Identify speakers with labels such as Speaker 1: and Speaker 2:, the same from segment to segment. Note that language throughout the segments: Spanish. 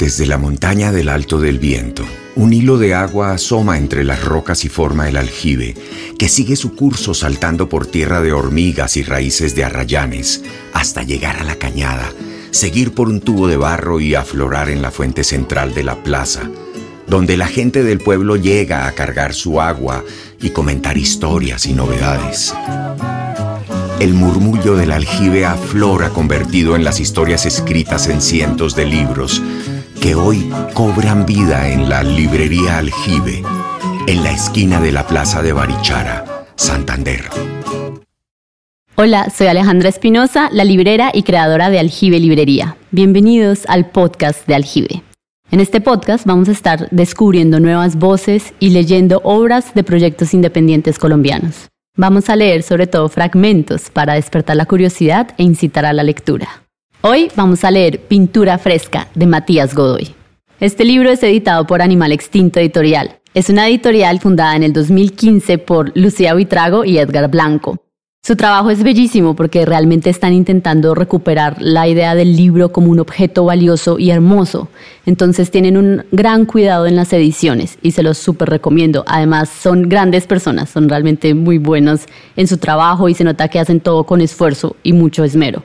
Speaker 1: Desde la montaña del Alto del Viento, un hilo de agua asoma entre las rocas y forma el aljibe, que sigue su curso saltando por tierra de hormigas y raíces de arrayanes, hasta llegar a la cañada, seguir por un tubo de barro y aflorar en la fuente central de la plaza, donde la gente del pueblo llega a cargar su agua y comentar historias y novedades. El murmullo del aljibe aflora convertido en las historias escritas en cientos de libros, que hoy cobran vida en la librería Aljibe, en la esquina de la Plaza de Barichara, Santander.
Speaker 2: Hola, soy Alejandra Espinosa, la librera y creadora de Aljibe Librería. Bienvenidos al podcast de Aljibe. En este podcast vamos a estar descubriendo nuevas voces y leyendo obras de proyectos independientes colombianos. Vamos a leer sobre todo fragmentos para despertar la curiosidad e incitar a la lectura. Hoy vamos a leer Pintura Fresca de Matías Godoy. Este libro es editado por Animal Extinto Editorial. Es una editorial fundada en el 2015 por Lucía Vitrago y Edgar Blanco. Su trabajo es bellísimo porque realmente están intentando recuperar la idea del libro como un objeto valioso y hermoso. Entonces tienen un gran cuidado en las ediciones y se los súper recomiendo. Además son grandes personas, son realmente muy buenos en su trabajo y se nota que hacen todo con esfuerzo y mucho esmero.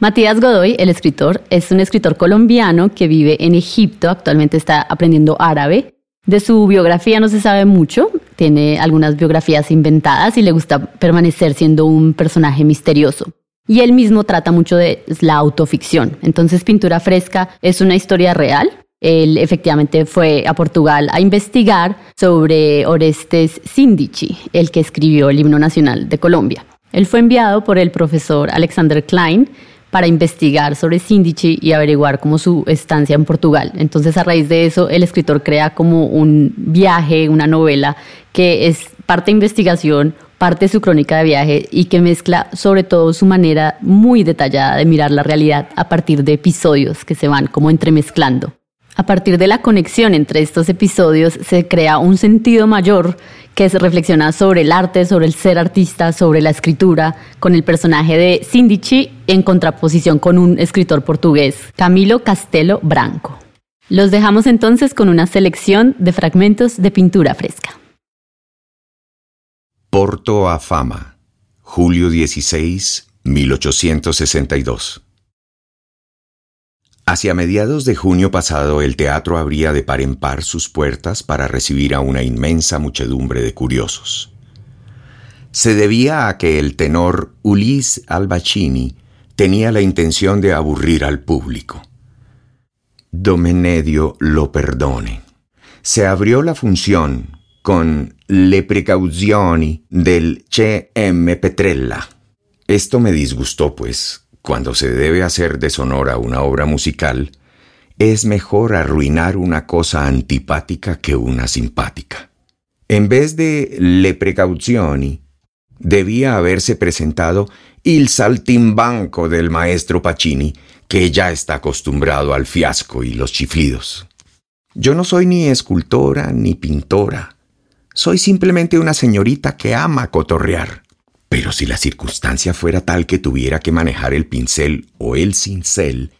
Speaker 2: Matías Godoy, el escritor, es un escritor colombiano que vive en Egipto, actualmente está aprendiendo árabe. De su biografía no se sabe mucho, tiene algunas biografías inventadas y le gusta permanecer siendo un personaje misterioso. Y él mismo trata mucho de la autoficción. Entonces, Pintura Fresca es una historia real. Él efectivamente fue a Portugal a investigar sobre Orestes Sindici, el que escribió el himno nacional de Colombia. Él fue enviado por el profesor Alexander Klein para investigar sobre Síndice y averiguar cómo su estancia en Portugal. Entonces, a raíz de eso, el escritor crea como un viaje, una novela que es parte investigación, parte su crónica de viaje y que mezcla sobre todo su manera muy detallada de mirar la realidad a partir de episodios que se van como entremezclando. A partir de la conexión entre estos episodios se crea un sentido mayor que se reflexiona sobre el arte, sobre el ser artista, sobre la escritura, con el personaje de Sindici en contraposición con un escritor portugués, Camilo Castelo Branco. Los dejamos entonces con una selección de fragmentos de pintura fresca.
Speaker 1: Porto a Fama, julio 16, 1862. Hacia mediados de junio pasado el teatro abría de par en par sus puertas para recibir a una inmensa muchedumbre de curiosos. Se debía a que el tenor Ulis Albacini tenía la intención de aburrir al público. Domenedio lo perdone. Se abrió la función con Le precauzioni del C.M. Petrella. Esto me disgustó, pues cuando se debe hacer deshonor a una obra musical, es mejor arruinar una cosa antipática que una simpática. En vez de Le Precauzioni, debía haberse presentado Il Saltimbanco del maestro Pacini, que ya está acostumbrado al fiasco y los chiflidos. Yo no soy ni escultora ni pintora. Soy simplemente una señorita que ama cotorrear. Pero si la circunstancia fuera tal que tuviera que manejar el pincel o el cincel,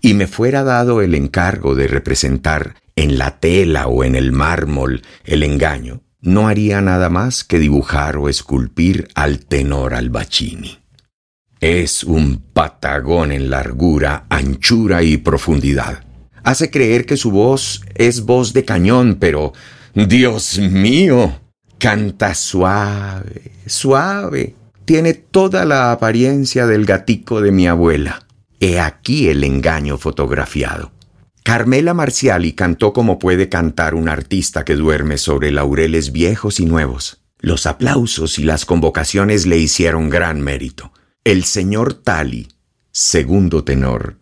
Speaker 1: y me fuera dado el encargo de representar en la tela o en el mármol el engaño, no haría nada más que dibujar o esculpir al tenor Albacini. Es un patagón en largura, anchura y profundidad. Hace creer que su voz es voz de cañón, pero Dios mío, Canta suave, suave. Tiene toda la apariencia del gatico de mi abuela. He aquí el engaño fotografiado. Carmela Marciali cantó como puede cantar un artista que duerme sobre laureles viejos y nuevos. Los aplausos y las convocaciones le hicieron gran mérito. El señor Tali, segundo tenor,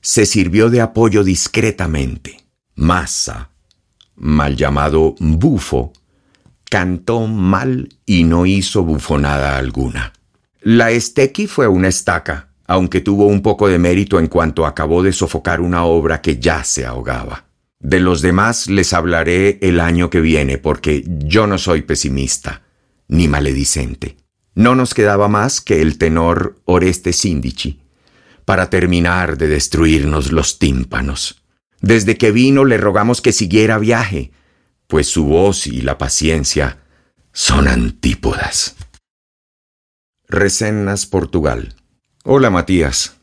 Speaker 1: se sirvió de apoyo discretamente. Massa, mal llamado bufo, cantó mal y no hizo bufonada alguna. La estequi fue una estaca, aunque tuvo un poco de mérito en cuanto acabó de sofocar una obra que ya se ahogaba. De los demás les hablaré el año que viene porque yo no soy pesimista ni maledicente. No nos quedaba más que el tenor Oreste Sindici para terminar de destruirnos los tímpanos. Desde que vino le rogamos que siguiera viaje, pues su voz y la paciencia son antípodas. Resenas, Portugal. Hola, Matías.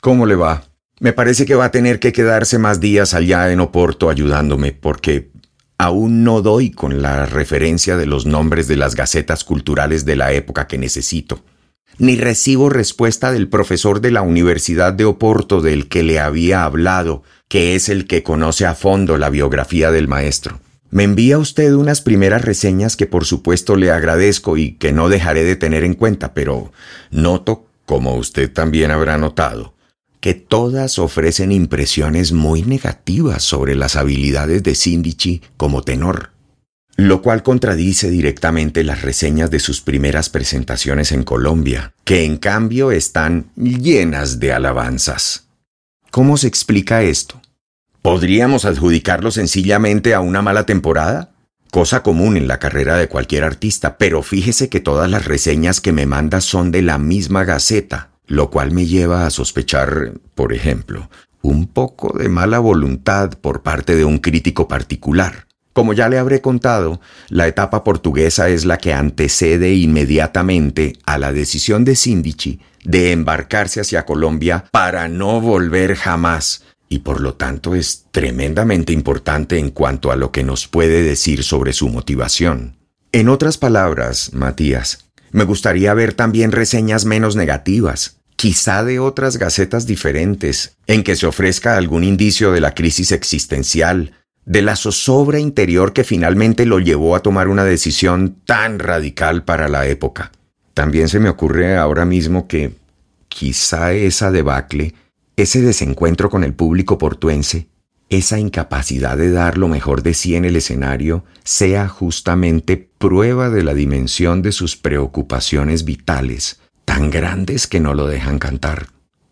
Speaker 1: ¿Cómo le va? Me parece que va a tener que quedarse más días allá en Oporto ayudándome, porque aún no doy con la referencia de los nombres de las gacetas culturales de la época que necesito. Ni recibo respuesta del profesor de la Universidad de Oporto del que le había hablado, que es el que conoce a fondo la biografía del maestro. Me envía usted unas primeras reseñas que por supuesto le agradezco y que no dejaré de tener en cuenta, pero noto, como usted también habrá notado, que todas ofrecen impresiones muy negativas sobre las habilidades de Sindici como tenor, lo cual contradice directamente las reseñas de sus primeras presentaciones en Colombia, que en cambio están llenas de alabanzas. ¿Cómo se explica esto? ¿Podríamos adjudicarlo sencillamente a una mala temporada? Cosa común en la carrera de cualquier artista, pero fíjese que todas las reseñas que me manda son de la misma gaceta, lo cual me lleva a sospechar, por ejemplo, un poco de mala voluntad por parte de un crítico particular. Como ya le habré contado, la etapa portuguesa es la que antecede inmediatamente a la decisión de Sindici de embarcarse hacia Colombia para no volver jamás, y por lo tanto es tremendamente importante en cuanto a lo que nos puede decir sobre su motivación. En otras palabras, Matías, me gustaría ver también reseñas menos negativas, quizá de otras gacetas diferentes, en que se ofrezca algún indicio de la crisis existencial, de la zozobra interior que finalmente lo llevó a tomar una decisión tan radical para la época. También se me ocurre ahora mismo que quizá esa debacle ese desencuentro con el público portuense, esa incapacidad de dar lo mejor de sí en el escenario, sea justamente prueba de la dimensión de sus preocupaciones vitales, tan grandes que no lo dejan cantar.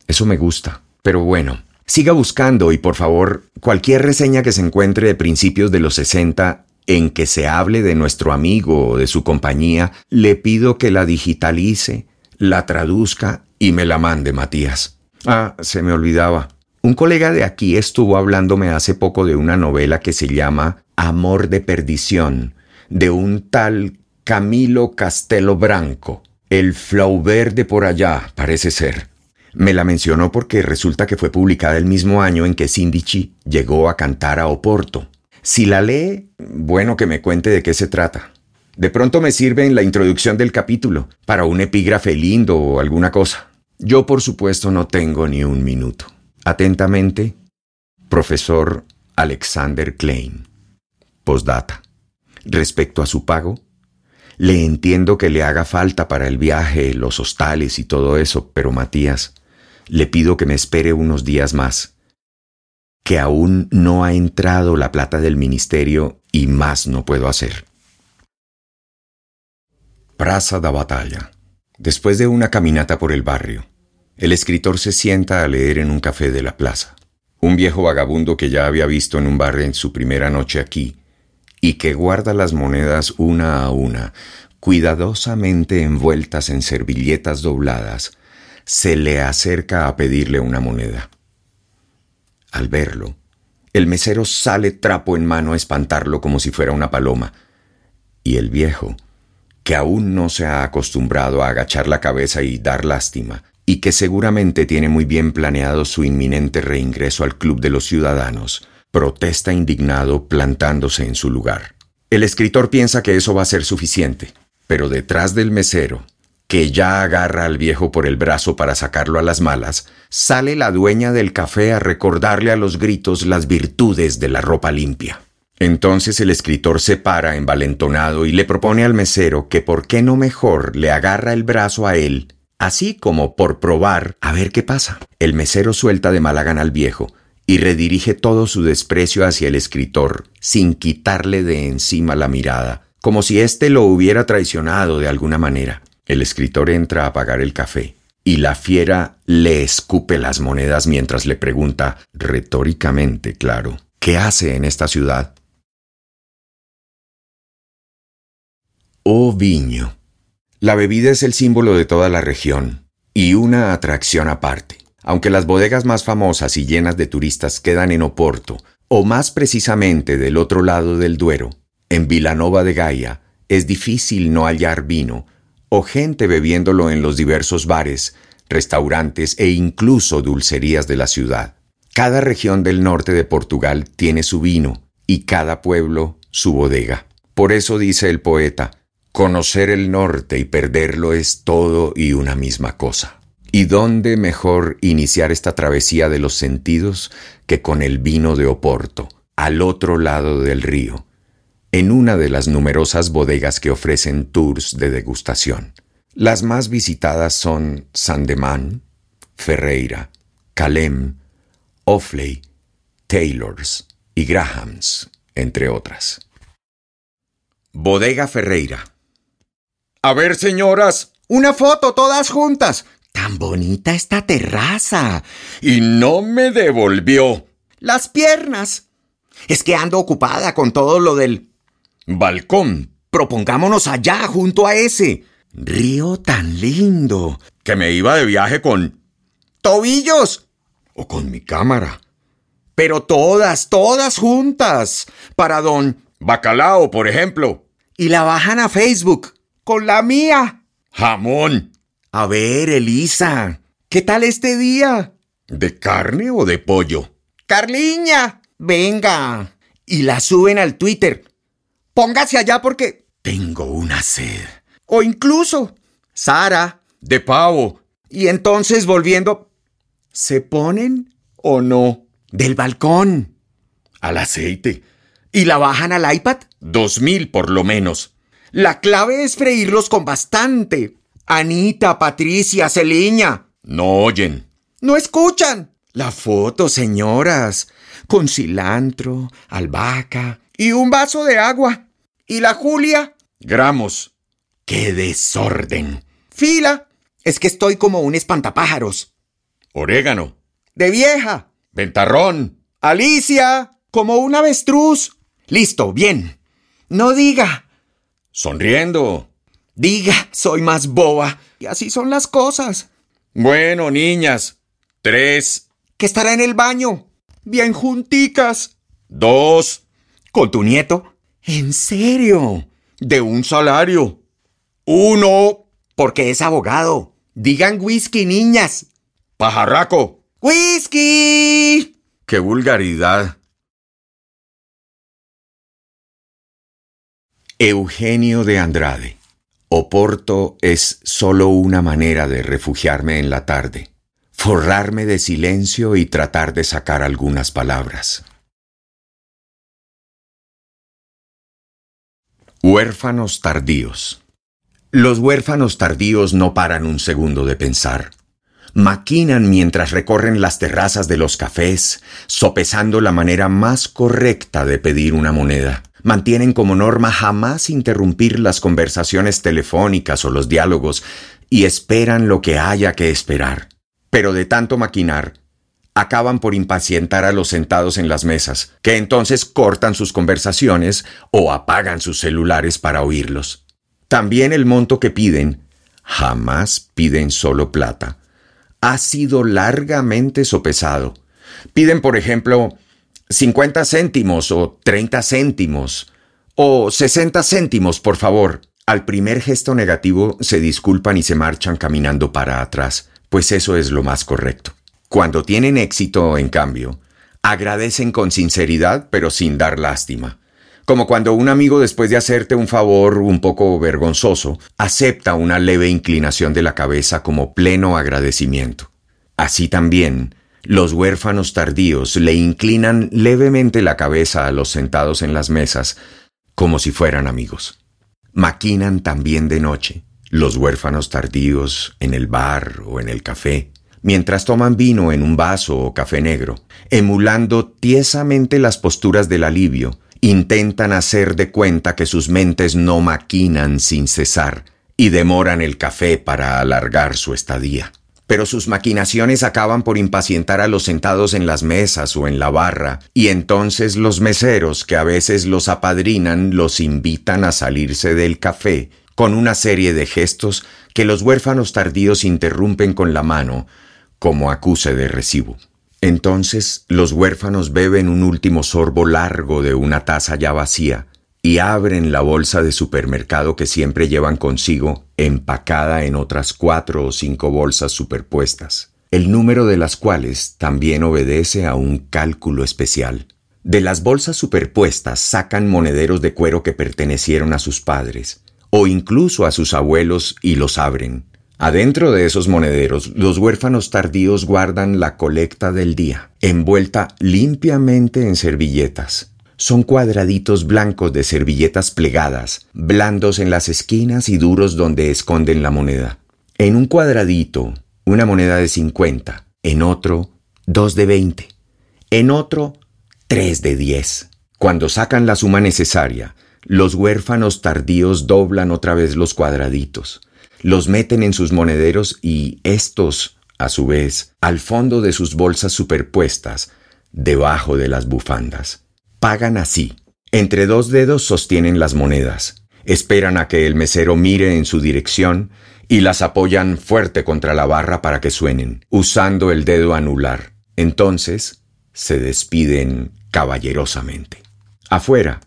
Speaker 1: Eso me gusta. Pero bueno, siga buscando y por favor, cualquier reseña que se encuentre de principios de los 60 en que se hable de nuestro amigo o de su compañía, le pido que la digitalice, la traduzca y me la mande, Matías. Ah, se me olvidaba. Un colega de aquí estuvo hablándome hace poco de una novela que se llama Amor de Perdición, de un tal Camilo Castelo Branco. El Flaubert de por allá, parece ser. Me la mencionó porque resulta que fue publicada el mismo año en que Sindici llegó a cantar a Oporto. Si la lee, bueno que me cuente de qué se trata. De pronto me sirve en la introducción del capítulo, para un epígrafe lindo o alguna cosa. Yo, por supuesto, no tengo ni un minuto. Atentamente, profesor Alexander Klein. Postdata. Respecto a su pago, le entiendo que le haga falta para el viaje, los hostales y todo eso, pero Matías, le pido que me espere unos días más, que aún no ha entrado la plata del ministerio y más no puedo hacer. Praza da Batalla. Después de una caminata por el barrio, el escritor se sienta a leer en un café de la plaza. Un viejo vagabundo que ya había visto en un bar en su primera noche aquí, y que guarda las monedas una a una, cuidadosamente envueltas en servilletas dobladas, se le acerca a pedirle una moneda. Al verlo, el mesero sale trapo en mano a espantarlo como si fuera una paloma, y el viejo, que aún no se ha acostumbrado a agachar la cabeza y dar lástima, y que seguramente tiene muy bien planeado su inminente reingreso al Club de los Ciudadanos, protesta indignado plantándose en su lugar. El escritor piensa que eso va a ser suficiente, pero detrás del mesero, que ya agarra al viejo por el brazo para sacarlo a las malas, sale la dueña del café a recordarle a los gritos las virtudes de la ropa limpia. Entonces el escritor se para envalentonado y le propone al mesero que por qué no mejor le agarra el brazo a él, así como por probar a ver qué pasa. El mesero suelta de mala gana al viejo y redirige todo su desprecio hacia el escritor, sin quitarle de encima la mirada, como si éste lo hubiera traicionado de alguna manera. El escritor entra a pagar el café y la fiera le escupe las monedas mientras le pregunta, retóricamente, claro, ¿qué hace en esta ciudad? Oh viño. La bebida es el símbolo de toda la región y una atracción aparte. Aunque las bodegas más famosas y llenas de turistas quedan en Oporto, o más precisamente del otro lado del Duero, en Vilanova de Gaia, es difícil no hallar vino, o gente bebiéndolo en los diversos bares, restaurantes e incluso dulcerías de la ciudad. Cada región del norte de Portugal tiene su vino y cada pueblo su bodega. Por eso dice el poeta, conocer el norte y perderlo es todo y una misma cosa. ¿Y dónde mejor iniciar esta travesía de los sentidos que con el vino de Oporto, al otro lado del río, en una de las numerosas bodegas que ofrecen tours de degustación? Las más visitadas son Sandeman, Ferreira, Calem, Offley, Taylors y Grahams, entre otras. Bodega Ferreira.
Speaker 3: A ver, señoras, una foto todas juntas. Tan bonita esta terraza. Y no me devolvió. Las piernas. Es que ando ocupada con todo lo del balcón. Propongámonos allá, junto a ese. Río tan lindo. Que me iba de viaje con... Tobillos. O con mi cámara. Pero todas, todas juntas. Para don Bacalao, por ejemplo. Y la bajan a Facebook. Con la mía. Jamón. A ver, Elisa. ¿Qué tal este día? ¿De carne o de pollo? Carliña. Venga. Y la suben al Twitter. Póngase allá porque tengo una sed. O incluso, Sara, de pavo. Y entonces volviendo, ¿se ponen o no? Del balcón. Al aceite. ¿Y la bajan al iPad? Dos mil por lo menos. La clave es freírlos con bastante. Anita, Patricia, Celiña. No oyen. No escuchan. La foto, señoras. Con cilantro, albahaca y un vaso de agua. ¿Y la Julia? Gramos. ¡Qué desorden! Fila. Es que estoy como un espantapájaros. Orégano. De vieja. Ventarrón. Alicia. Como un avestruz. Listo, bien. No diga. Sonriendo. Diga, soy más boba. Y así son las cosas. Bueno, niñas. Tres. Que estará en el baño. Bien junticas. Dos. ¿Con tu nieto? ¿En serio? De un salario. Uno. Porque es abogado. Digan whisky, niñas. Pajarraco. ¡Whisky! ¡Qué vulgaridad!
Speaker 1: Eugenio de Andrade. Oporto es solo una manera de refugiarme en la tarde, forrarme de silencio y tratar de sacar algunas palabras. Huérfanos tardíos. Los huérfanos tardíos no paran un segundo de pensar. Maquinan mientras recorren las terrazas de los cafés, sopesando la manera más correcta de pedir una moneda mantienen como norma jamás interrumpir las conversaciones telefónicas o los diálogos y esperan lo que haya que esperar. Pero de tanto maquinar, acaban por impacientar a los sentados en las mesas, que entonces cortan sus conversaciones o apagan sus celulares para oírlos. También el monto que piden, jamás piden solo plata, ha sido largamente sopesado. Piden, por ejemplo, 50 céntimos o 30 céntimos o 60 céntimos, por favor. Al primer gesto negativo se disculpan y se marchan caminando para atrás, pues eso es lo más correcto. Cuando tienen éxito, en cambio, agradecen con sinceridad pero sin dar lástima. Como cuando un amigo después de hacerte un favor un poco vergonzoso, acepta una leve inclinación de la cabeza como pleno agradecimiento. Así también, los huérfanos tardíos le inclinan levemente la cabeza a los sentados en las mesas, como si fueran amigos. Maquinan también de noche, los huérfanos tardíos en el bar o en el café, mientras toman vino en un vaso o café negro, emulando tiesamente las posturas del alivio, intentan hacer de cuenta que sus mentes no maquinan sin cesar y demoran el café para alargar su estadía pero sus maquinaciones acaban por impacientar a los sentados en las mesas o en la barra, y entonces los meseros que a veces los apadrinan los invitan a salirse del café con una serie de gestos que los huérfanos tardíos interrumpen con la mano, como acuse de recibo. Entonces los huérfanos beben un último sorbo largo de una taza ya vacía y abren la bolsa de supermercado que siempre llevan consigo, empacada en otras cuatro o cinco bolsas superpuestas, el número de las cuales también obedece a un cálculo especial. De las bolsas superpuestas sacan monederos de cuero que pertenecieron a sus padres, o incluso a sus abuelos, y los abren. Adentro de esos monederos, los huérfanos tardíos guardan la colecta del día, envuelta limpiamente en servilletas. Son cuadraditos blancos de servilletas plegadas, blandos en las esquinas y duros donde esconden la moneda. En un cuadradito, una moneda de 50, en otro, dos de 20, en otro, tres de 10. Cuando sacan la suma necesaria, los huérfanos tardíos doblan otra vez los cuadraditos, los meten en sus monederos y estos, a su vez, al fondo de sus bolsas superpuestas, debajo de las bufandas. Pagan así. Entre dos dedos sostienen las monedas, esperan a que el mesero mire en su dirección y las apoyan fuerte contra la barra para que suenen, usando el dedo anular. Entonces, se despiden caballerosamente. Afuera,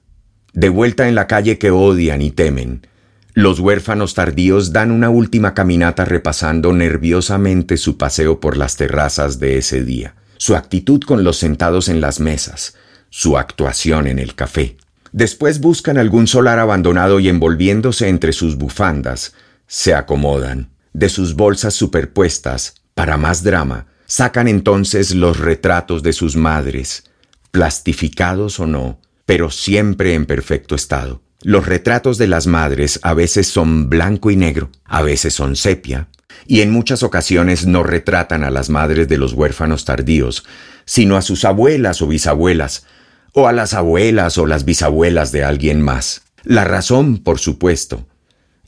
Speaker 1: de vuelta en la calle que odian y temen, los huérfanos tardíos dan una última caminata repasando nerviosamente su paseo por las terrazas de ese día, su actitud con los sentados en las mesas, su actuación en el café. Después buscan algún solar abandonado y envolviéndose entre sus bufandas, se acomodan. De sus bolsas superpuestas, para más drama, sacan entonces los retratos de sus madres, plastificados o no, pero siempre en perfecto estado. Los retratos de las madres a veces son blanco y negro, a veces son sepia, y en muchas ocasiones no retratan a las madres de los huérfanos tardíos, sino a sus abuelas o bisabuelas, o a las abuelas o las bisabuelas de alguien más. La razón, por supuesto,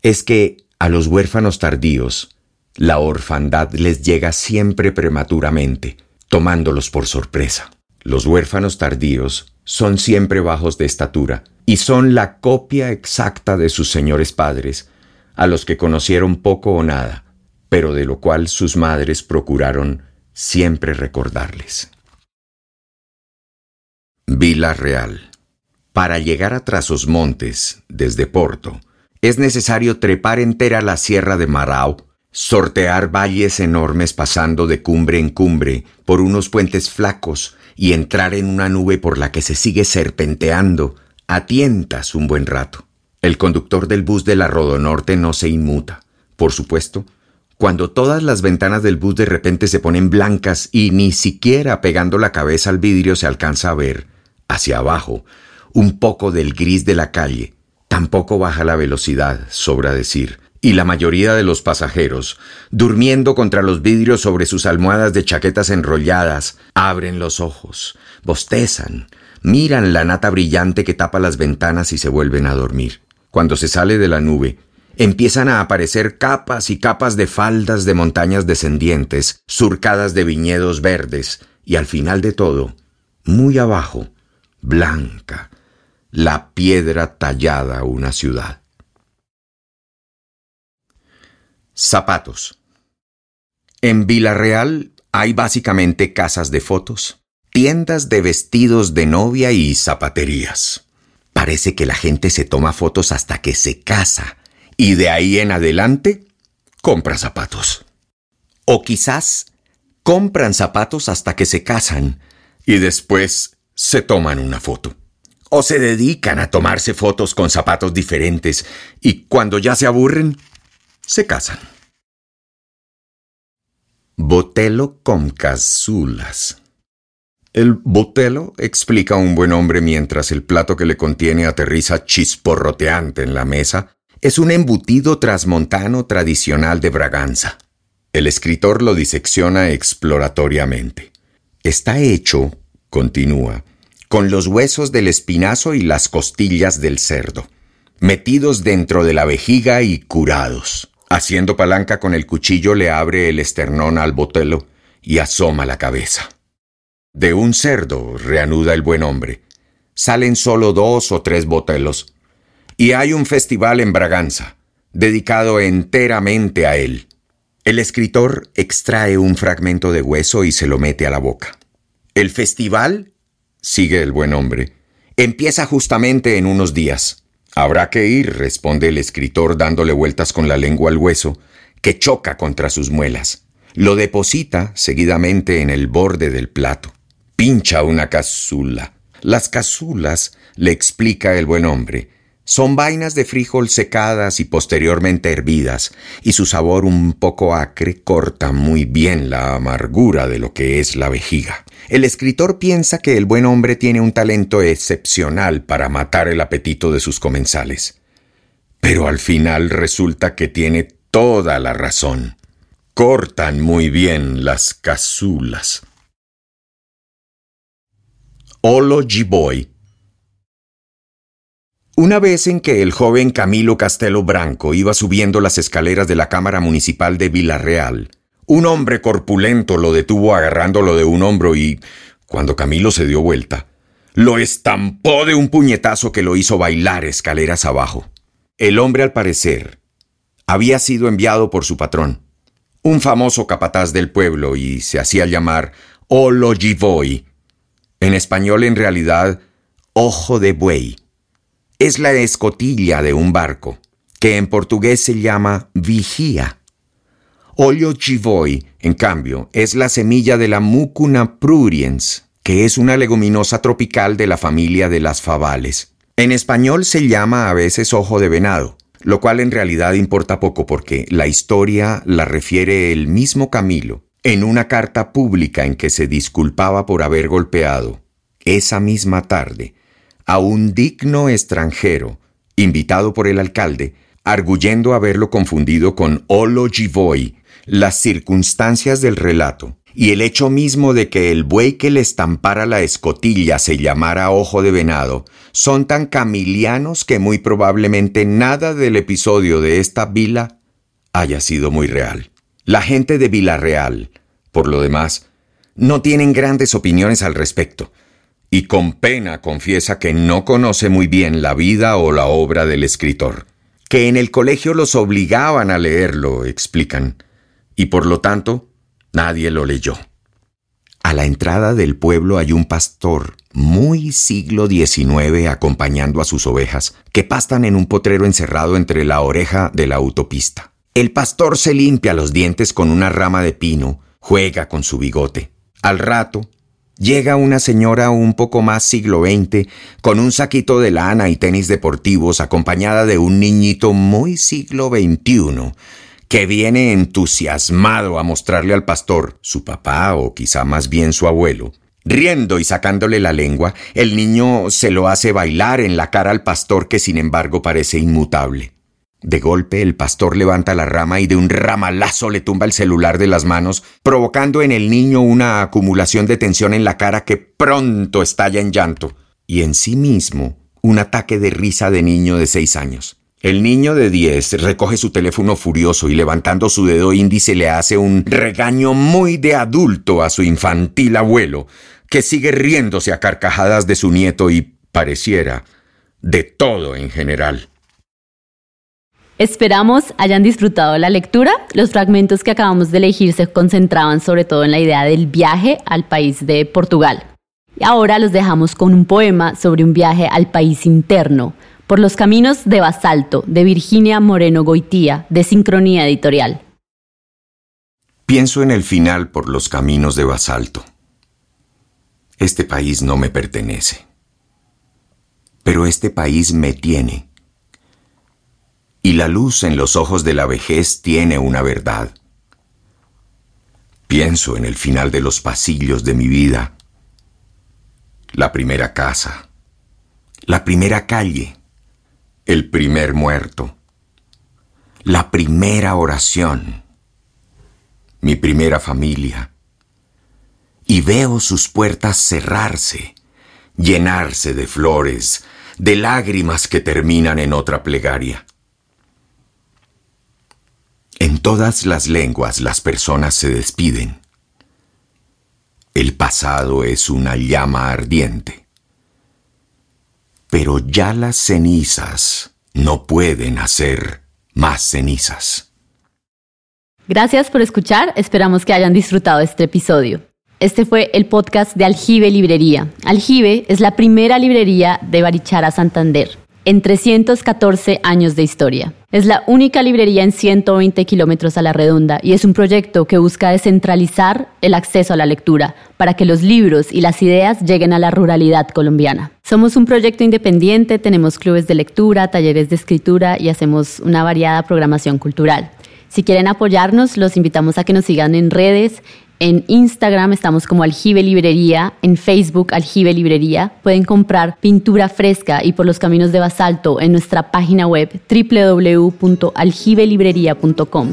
Speaker 1: es que a los huérfanos tardíos la orfandad les llega siempre prematuramente, tomándolos por sorpresa. Los huérfanos tardíos son siempre bajos de estatura y son la copia exacta de sus señores padres, a los que conocieron poco o nada, pero de lo cual sus madres procuraron siempre recordarles. Vila Real. Para llegar a Trazos Montes, desde Porto, es necesario trepar entera la sierra de Marau, sortear valles enormes pasando de cumbre en cumbre por unos puentes flacos y entrar en una nube por la que se sigue serpenteando a tientas un buen rato. El conductor del bus de la Rodonorte no se inmuta. Por supuesto, cuando todas las ventanas del bus de repente se ponen blancas y ni siquiera pegando la cabeza al vidrio se alcanza a ver, hacia abajo, un poco del gris de la calle, tampoco baja la velocidad, sobra decir, y la mayoría de los pasajeros, durmiendo contra los vidrios sobre sus almohadas de chaquetas enrolladas, abren los ojos, bostezan, miran la nata brillante que tapa las ventanas y se vuelven a dormir. Cuando se sale de la nube, empiezan a aparecer capas y capas de faldas de montañas descendientes, surcadas de viñedos verdes, y al final de todo, muy abajo, blanca, la piedra tallada una ciudad. Zapatos. En Villarreal hay básicamente casas de fotos, tiendas de vestidos de novia y zapaterías. Parece que la gente se toma fotos hasta que se casa y de ahí en adelante compra zapatos. O quizás compran zapatos hasta que se casan y después se toman una foto. O se dedican a tomarse fotos con zapatos diferentes y cuando ya se aburren, se casan. Botelo con cazulas. El botelo explica un buen hombre mientras el plato que le contiene aterriza chisporroteante en la mesa, es un embutido trasmontano tradicional de Braganza. El escritor lo disecciona exploratoriamente. Está hecho, continúa, con los huesos del espinazo y las costillas del cerdo, metidos dentro de la vejiga y curados. Haciendo palanca con el cuchillo le abre el esternón al botelo y asoma la cabeza. De un cerdo, reanuda el buen hombre, salen solo dos o tres botelos, y hay un festival en Braganza, dedicado enteramente a él. El escritor extrae un fragmento de hueso y se lo mete a la boca. El festival, sigue el buen hombre, empieza justamente en unos días. Habrá que ir, responde el escritor dándole vueltas con la lengua al hueso, que choca contra sus muelas. Lo deposita seguidamente en el borde del plato. Pincha una casula. Las casulas, le explica el buen hombre, son vainas de frijol secadas y posteriormente hervidas, y su sabor un poco acre corta muy bien la amargura de lo que es la vejiga. El escritor piensa que el buen hombre tiene un talento excepcional para matar el apetito de sus comensales. Pero al final resulta que tiene toda la razón. Cortan muy bien las casulas. Olo Giboy una vez en que el joven Camilo Castelo Branco iba subiendo las escaleras de la Cámara Municipal de Villarreal, un hombre corpulento lo detuvo agarrándolo de un hombro y, cuando Camilo se dio vuelta, lo estampó de un puñetazo que lo hizo bailar escaleras abajo. El hombre, al parecer, había sido enviado por su patrón, un famoso capataz del pueblo, y se hacía llamar Ologivoy, en español en realidad Ojo de Buey es la escotilla de un barco, que en portugués se llama vigía. Olio chivoy, en cambio, es la semilla de la Mucuna pruriens, que es una leguminosa tropical de la familia de las favales. En español se llama a veces ojo de venado, lo cual en realidad importa poco porque la historia la refiere el mismo Camilo en una carta pública en que se disculpaba por haber golpeado, esa misma tarde, a un digno extranjero, invitado por el alcalde, arguyendo haberlo confundido con Olo Givoy, las circunstancias del relato y el hecho mismo de que el buey que le estampara la escotilla se llamara ojo de venado son tan camilianos que muy probablemente nada del episodio de esta vila haya sido muy real. La gente de Villarreal, por lo demás, no tienen grandes opiniones al respecto, y con pena confiesa que no conoce muy bien la vida o la obra del escritor, que en el colegio los obligaban a leerlo, explican, y por lo tanto nadie lo leyó. A la entrada del pueblo hay un pastor muy siglo XIX acompañando a sus ovejas, que pastan en un potrero encerrado entre la oreja de la autopista. El pastor se limpia los dientes con una rama de pino, juega con su bigote. Al rato, Llega una señora un poco más siglo XX, con un saquito de lana y tenis deportivos, acompañada de un niñito muy siglo XXI, que viene entusiasmado a mostrarle al pastor, su papá o quizá más bien su abuelo. Riendo y sacándole la lengua, el niño se lo hace bailar en la cara al pastor que sin embargo parece inmutable. De golpe el pastor levanta la rama y de un ramalazo le tumba el celular de las manos, provocando en el niño una acumulación de tensión en la cara que pronto estalla en llanto, y en sí mismo un ataque de risa de niño de seis años. El niño de diez recoge su teléfono furioso y levantando su dedo índice le hace un regaño muy de adulto a su infantil abuelo, que sigue riéndose a carcajadas de su nieto y, pareciera, de todo en general.
Speaker 2: Esperamos hayan disfrutado la lectura. Los fragmentos que acabamos de elegir se concentraban sobre todo en la idea del viaje al país de Portugal. Y ahora los dejamos con un poema sobre un viaje al país interno, por los caminos de basalto, de Virginia Moreno Goitía, de Sincronía Editorial.
Speaker 1: Pienso en el final por los caminos de basalto. Este país no me pertenece. Pero este país me tiene y la luz en los ojos de la vejez tiene una verdad. Pienso en el final de los pasillos de mi vida, la primera casa, la primera calle, el primer muerto, la primera oración, mi primera familia, y veo sus puertas cerrarse, llenarse de flores, de lágrimas que terminan en otra plegaria. En todas las lenguas las personas se despiden. El pasado es una llama ardiente. Pero ya las cenizas no pueden hacer más cenizas.
Speaker 2: Gracias por escuchar, esperamos que hayan disfrutado este episodio. Este fue el podcast de Aljibe Librería. Aljibe es la primera librería de Barichara Santander en 314 años de historia. Es la única librería en 120 kilómetros a la redonda y es un proyecto que busca descentralizar el acceso a la lectura para que los libros y las ideas lleguen a la ruralidad colombiana. Somos un proyecto independiente, tenemos clubes de lectura, talleres de escritura y hacemos una variada programación cultural. Si quieren apoyarnos, los invitamos a que nos sigan en redes, en Instagram estamos como Aljibe Librería, en Facebook Aljibe Librería. Pueden comprar pintura fresca y por los caminos de basalto en nuestra página web www.aljibelibrería.com.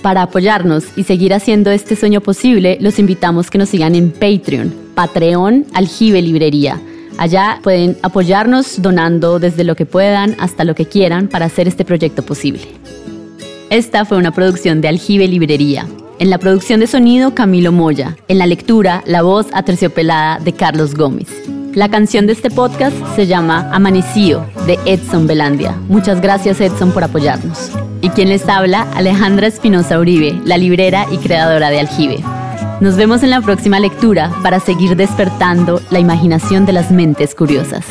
Speaker 2: Para apoyarnos y seguir haciendo este sueño posible, los invitamos que nos sigan en Patreon, Patreon Aljibe Librería. Allá pueden apoyarnos donando desde lo que puedan hasta lo que quieran para hacer este proyecto posible. Esta fue una producción de Aljibe Librería. En la producción de sonido, Camilo Moya. En la lectura, la voz aterciopelada de Carlos Gómez. La canción de este podcast se llama Amanecío, de Edson Belandia. Muchas gracias Edson por apoyarnos. Y quien les habla, Alejandra Espinosa Uribe, la librera y creadora de Aljibe. Nos vemos en la próxima lectura para seguir despertando la imaginación de las mentes curiosas.